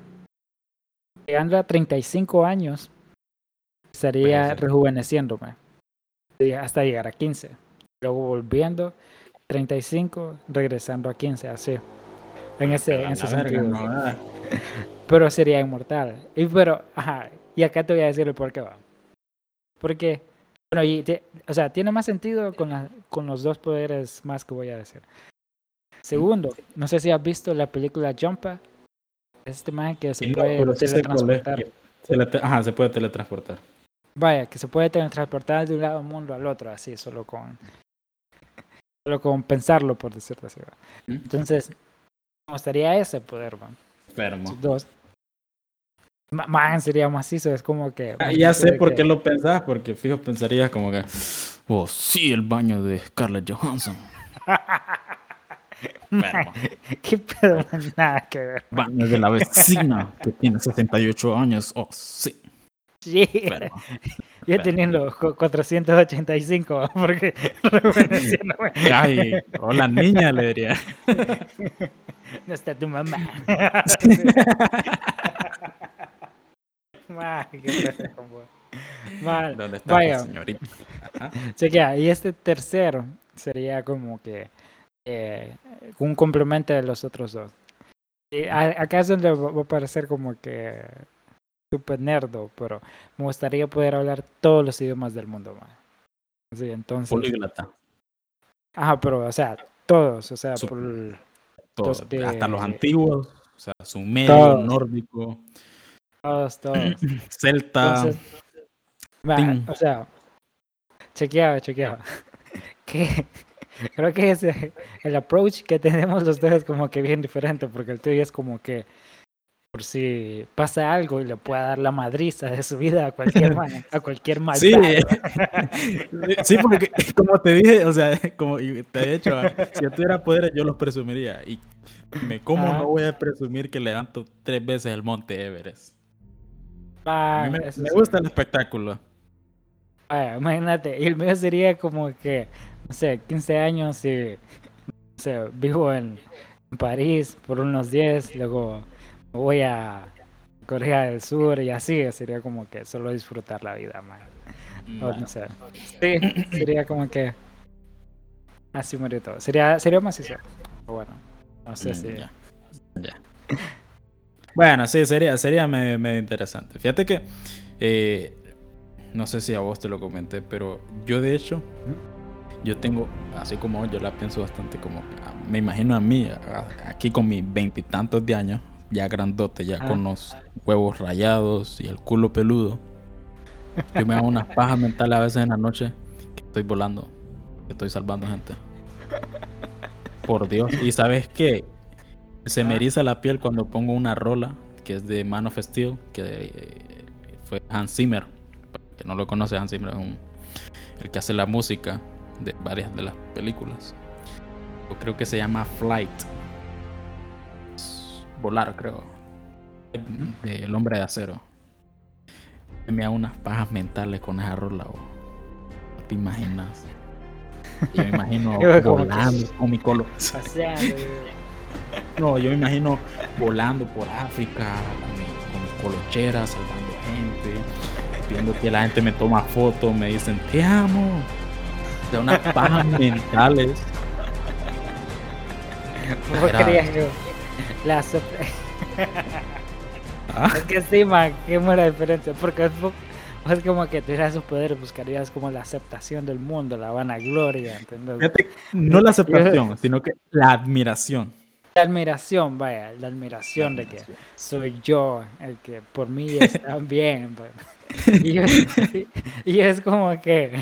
Llegando a 35 años, estaría rejuveneciéndome hasta llegar a 15. Luego volviendo, 35, regresando a 15, así. En ese, en ese sentido no, ah. pero sería inmortal. Y pero, ajá, y acá te voy a decir el por qué va. Porque, bueno, y te- o sea, tiene más sentido con, la- con los dos poderes más que voy a decir. Segundo, no sé si has visto la película Jumper. Este man que se no, puede teletransportar. Se le te- Ajá, se puede teletransportar. Vaya, que se puede teletransportar de un lado del mundo al otro, así, solo con, solo con pensarlo, por decirlo así. ¿Mm? Entonces, me gustaría ese poder, man. Enfermo. Dos. Ma- Man, sería macizo, es como que... Ah, ya sé por que- qué lo pensás, porque fijo pensarías como que, oh, sí, el baño de Scarlett Johansson. Enfermo. ¿Qué pedo? Nada que ver. Baño de la vecina que tiene 68 años. Oh, sí. Sí, Enfermo. Yo teniendo cu- 485, porque. Ay, hola niña, le diría. no está tu mamá. Ma, qué pendejo, Ma, ¿Dónde está Vaya. señorita? Chequea, y este tercero sería como que eh, un complemento de los otros dos. Y a- acá es donde va va a parecer como que super nerdo, pero me gustaría poder hablar todos los idiomas del mundo, man. Sí, entonces. Políglota. Ajá, pero, o sea, todos, o sea, por, todo, Entonces, hasta los eh, antiguos, o sea, sumerio, todos. nórdico, todos, todos. celta. Entonces, o sea, chequeado, chequeado. Que creo que ese, el approach que tenemos los dos es como que bien diferente, porque el tuyo es como que por si pasa algo y le pueda dar la madriza de su vida a cualquier man- a cualquier maldad. Sí, sí, porque como te dije, o sea, como te he dicho, ah, si yo tuviera poderes yo los presumiría. Y me como Ajá. no voy a presumir que levanto tres veces el monte Everest. A Ah, mí me, eso me sí. gusta el espectáculo. Vaya, imagínate, y el mío sería como que, no sé, 15 años y, no sé, vivo en, en París por unos 10, luego voy a Corea del Sur y así, sería como que solo disfrutar la vida, man. O no sé. Sí, sería como que así murió todo. Sería, sería más eso. Pero bueno, no sé Mm, si... ya, ya. Bueno, sí, sería, sería medio, medio interesante. Fíjate que, eh, no sé si a vos te lo comenté, pero yo de hecho, yo tengo, así como yo la pienso bastante como, ah, me imagino a mí, aquí con mis veintitantos de años, ya grandote, ya Ah. con los huevos rayados y el culo peludo. Yo me hago unas pajas mentales a veces en la noche que estoy volando, que estoy salvando gente. Por Dios. ¿Y sabes qué? Se me Ah. eriza la piel cuando pongo una rola que es de Man of Steel, que eh, fue Hans Zimmer. Que no lo conoce, Hans Zimmer es un- el que hace la música de varias de las películas. Yo creo que se llama Flight. Volar, creo. El hombre de acero. Me hago unas pajas mentales con esa rola. No te imaginas. Yo me imagino volando con mi colo. Paseando, No, yo me imagino volando por África con mi, con mi colochera, salvando gente, viendo que la gente me toma fotos, me dicen te amo. De unas pajas mentales. ¿Cómo Era- querías yo? La sop- Ah, Es que sí, man, qué buena diferencia. Porque es, es como que tuvieras esos poderes, buscarías como la aceptación del mundo, la vanagloria, ¿entendés? fíjate, no la aceptación, sino que la admiración. La admiración, vaya, la admiración de que soy yo el que por mí está bien. pues. Y, yo, y es como que,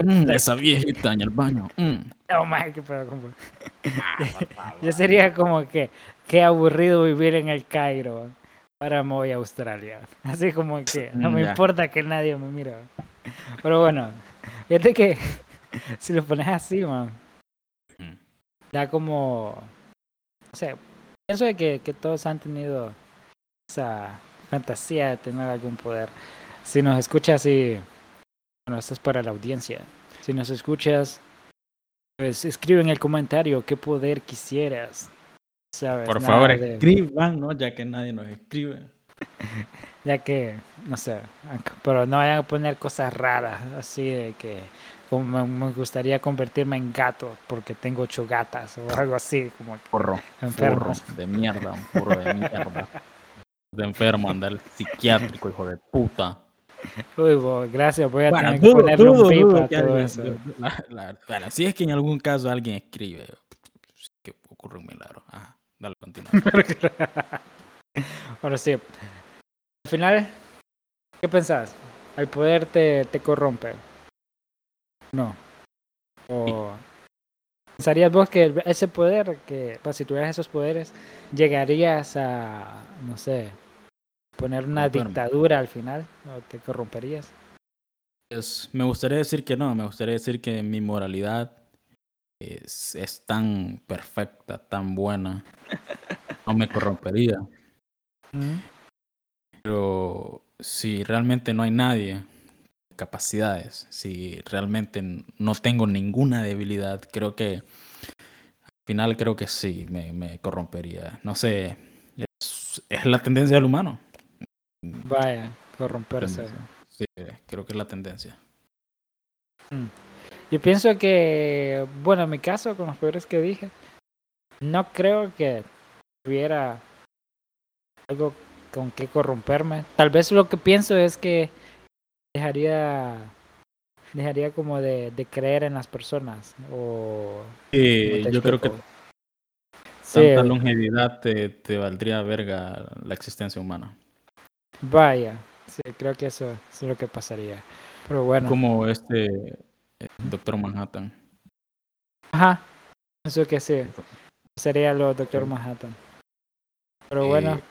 Mm, esa viejita en el baño. mm. No, man, qué pedo, como- Yo sería como que, qué aburrido vivir en el Cairo. Ahora me voy a Australia. Así como que no me ya. importa que nadie me mire. Pero bueno, fíjate que si lo pones así, man, Mm. da como, no sé, pienso de que, que todos han tenido esa fantasía de tener algún poder. Si nos escuchas y, bueno, esto es para la audiencia. Si nos escuchas, pues escribe en el comentario qué poder quisieras. ¿Sabes? Por Nada favor, de- escriban, ¿no? Ya que nadie nos escribe. Ya que, no sé, pero no vayan a poner cosas raras, así de que como me, gustaría convertirme en gato porque tengo ocho gatas o algo así, como Porro. Forro enfermos. de mierda, un porro de mierda. De enfermo, andar psiquiátrico, hijo de puta. Uy, gracias, voy a Bueno, tener que ponerle un a todo eso. la- la- bueno, si es que en algún caso alguien escribe, que ocurre un milagro. Ajá, dale, continúa. Bueno, sí. Al final, ¿qué pensás? ¿El poder te, te corrompe? No. ¿O pensarías vos que ese poder, que pues, si tuvieras esos poderes, llegarías a, no sé, poner una dictadura al final? ¿O te corromperías? Es- me gustaría decir que no, me gustaría decir que mi moralidad es, es tan perfecta, tan buena, no me corrompería. Pero si realmente no hay nadie, capacidades, si realmente no tengo ninguna debilidad, creo que al final creo que sí, me, me corrompería. No sé, es, es la tendencia del humano. Vaya, corromperse. Sí, creo que es la tendencia. Yo pienso que, bueno, en mi caso, con los poderes que dije, no creo que tuviera algo con que corromperme. Tal vez lo que pienso es que dejaría dejaría como de, de creer en las personas o Eh, ¿cómo te yo creo que? Sí, tanta longevidad te, te valdría verga la existencia humana. Vaya, sí, creo que eso, es lo que pasaría. Pero bueno, Como este eh, Doctor Manhattan. ajá, eso que sí, sería lo Doctor. Manhattan. Pero bueno, Eh,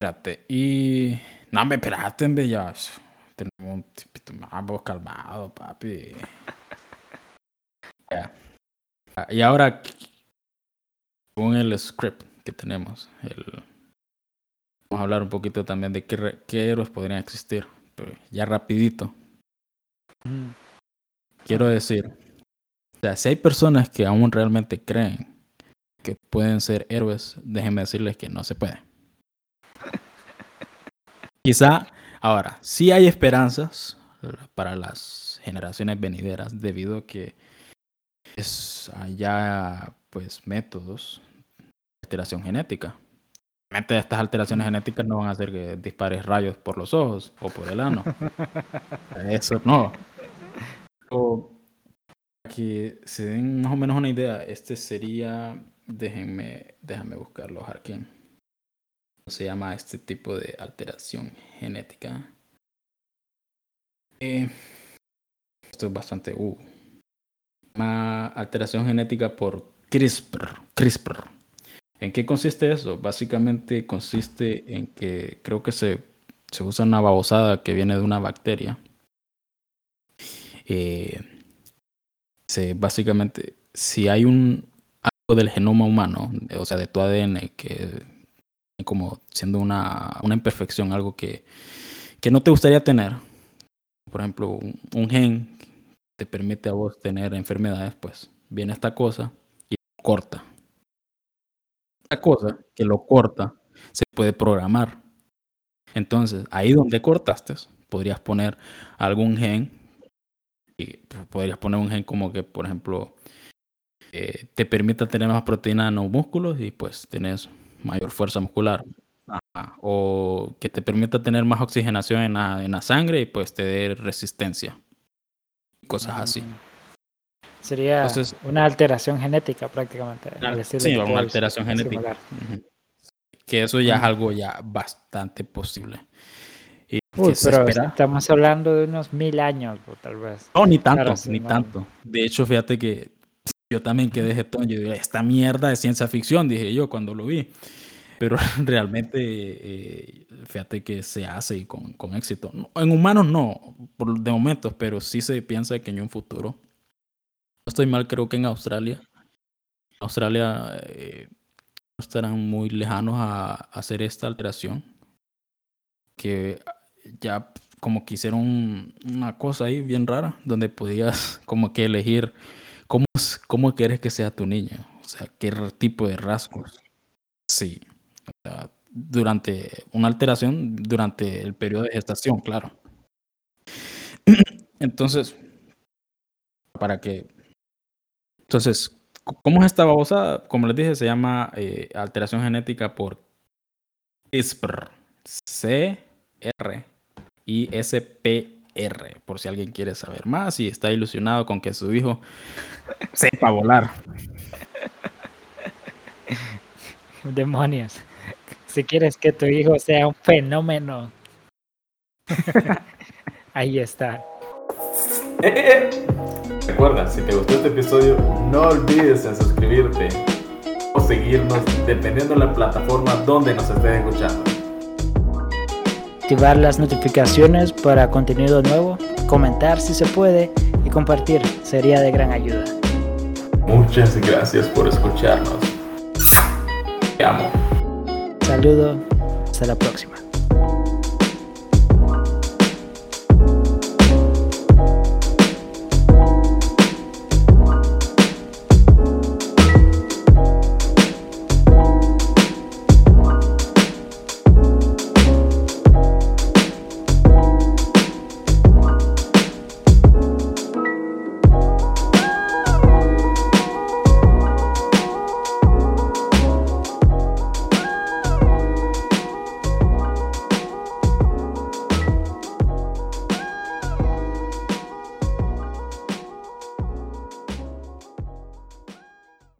Espérate, y. No, me espérate, ya. Tenemos un tipito más vos calmado, papi. Ya. Ah, Y ahora, con el script que tenemos, el... vamos a hablar un poquito también de qué, héroes podrían existir. Pero ya rapidito. mm, Quiero decir, o sea, si hay personas que aún realmente creen que pueden ser héroes, déjenme decirles que no se puede. Quizá, ahora, sí hay esperanzas para las generaciones venideras debido a que es ya pues métodos de alteración genética. Obviamente estas alteraciones genéticas no van a hacer que dispares rayos por los ojos o por el ano. Eso no. O que se den más o menos una idea, este sería, déjenme, déjame buscarlo. ¿Cómo se llama este tipo de alteración genética? Eh, esto es bastante, uh, alteración genética por CRISPR, CRISPR. ¿En qué consiste eso? Básicamente consiste en que creo que se, se usa una babosada que viene de una bacteria. Eh, se, básicamente, si hay un algo del genoma humano, o sea, de tu ADN, que como siendo una, una imperfección, algo que, que no te gustaría tener, por ejemplo, un, un gen que te permite a vos tener enfermedades, pues viene esta cosa y corta. Cosa que lo corta se puede programar. Entonces, ahí donde cortaste, podrías poner algún gen y podrías poner un gen como que, por ejemplo, eh, te permita tener más proteína en los músculos y pues tenés mayor fuerza muscular. O que te permita tener más oxigenación en la, en la sangre y pues te dé resistencia. Cosas así. Sería Entonces- una alteración genética prácticamente. Al sí, una es alteración genética. Que eso ya es algo ya bastante posible. Y Uy, pero estamos hablando de unos mil años, o tal vez. No, ni tanto, Claro, ni no. tanto. De hecho, fíjate que yo también quedé jetón. Yo dije, esta mierda es ciencia ficción, dije yo cuando lo vi. Pero realmente, eh, fíjate que se hace y con, con éxito. En humanos no, por, de momentos, pero sí se piensa que en un futuro. Estoy mal, creo que en Australia. Australia eh, estarán muy lejanos a, hacer esta alteración. Que ya como que hicieron un- una cosa ahí bien rara, donde podías como que elegir cómo, cómo quieres que sea tu niño, o sea, qué tipo de rasgos. Sí, durante una alteración, durante el periodo de gestación, claro. Entonces, para que... Entonces, ¿cómo es esta babosa? Como les dije, se llama eh, alteración genética por CRISPR. C-R ISPR, por si alguien quiere saber más y está ilusionado con que su hijo sepa volar. Demonios. Si quieres que tu hijo sea un fenómeno. Ahí está. Recuerda, si te gustó este episodio, no olvides en suscribirte o seguirnos dependiendo de la plataforma donde nos estés escuchando. Activar las notificaciones para contenido nuevo, comentar si se puede y compartir sería de gran ayuda. Muchas gracias por escucharnos. Te amo. Saludo, hasta la próxima.